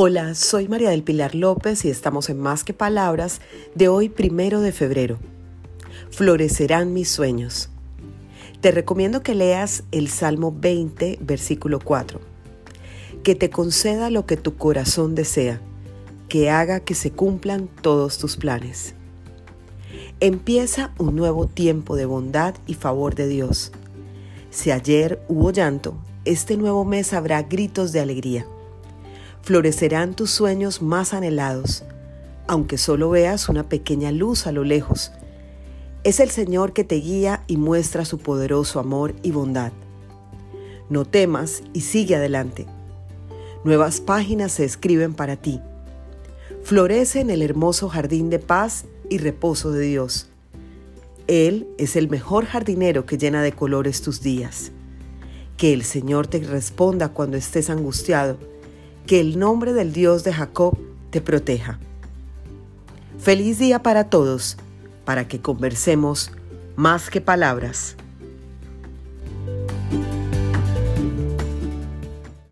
Hola, soy María del Pilar López y estamos en Más que Palabras de hoy, primero de febrero. Florecerán mis sueños. Te recomiendo que leas el Salmo 20, versículo 4. Que te conceda lo que tu corazón desea, que haga que se cumplan todos tus planes. Empieza un nuevo tiempo de bondad y favor de Dios. Si ayer hubo llanto, este nuevo mes habrá gritos de alegría florecerán tus sueños más anhelados, aunque solo veas una pequeña luz a lo lejos. Es el Señor que te guía y muestra su poderoso amor y bondad. No temas y sigue adelante. Nuevas páginas se escriben para ti. Florece en el hermoso jardín de paz y reposo de Dios. Él es el mejor jardinero que llena de colores tus días. Que el Señor te responda cuando estés angustiado que el nombre del Dios de Jacob te proteja. Feliz día para todos, para que conversemos más que palabras.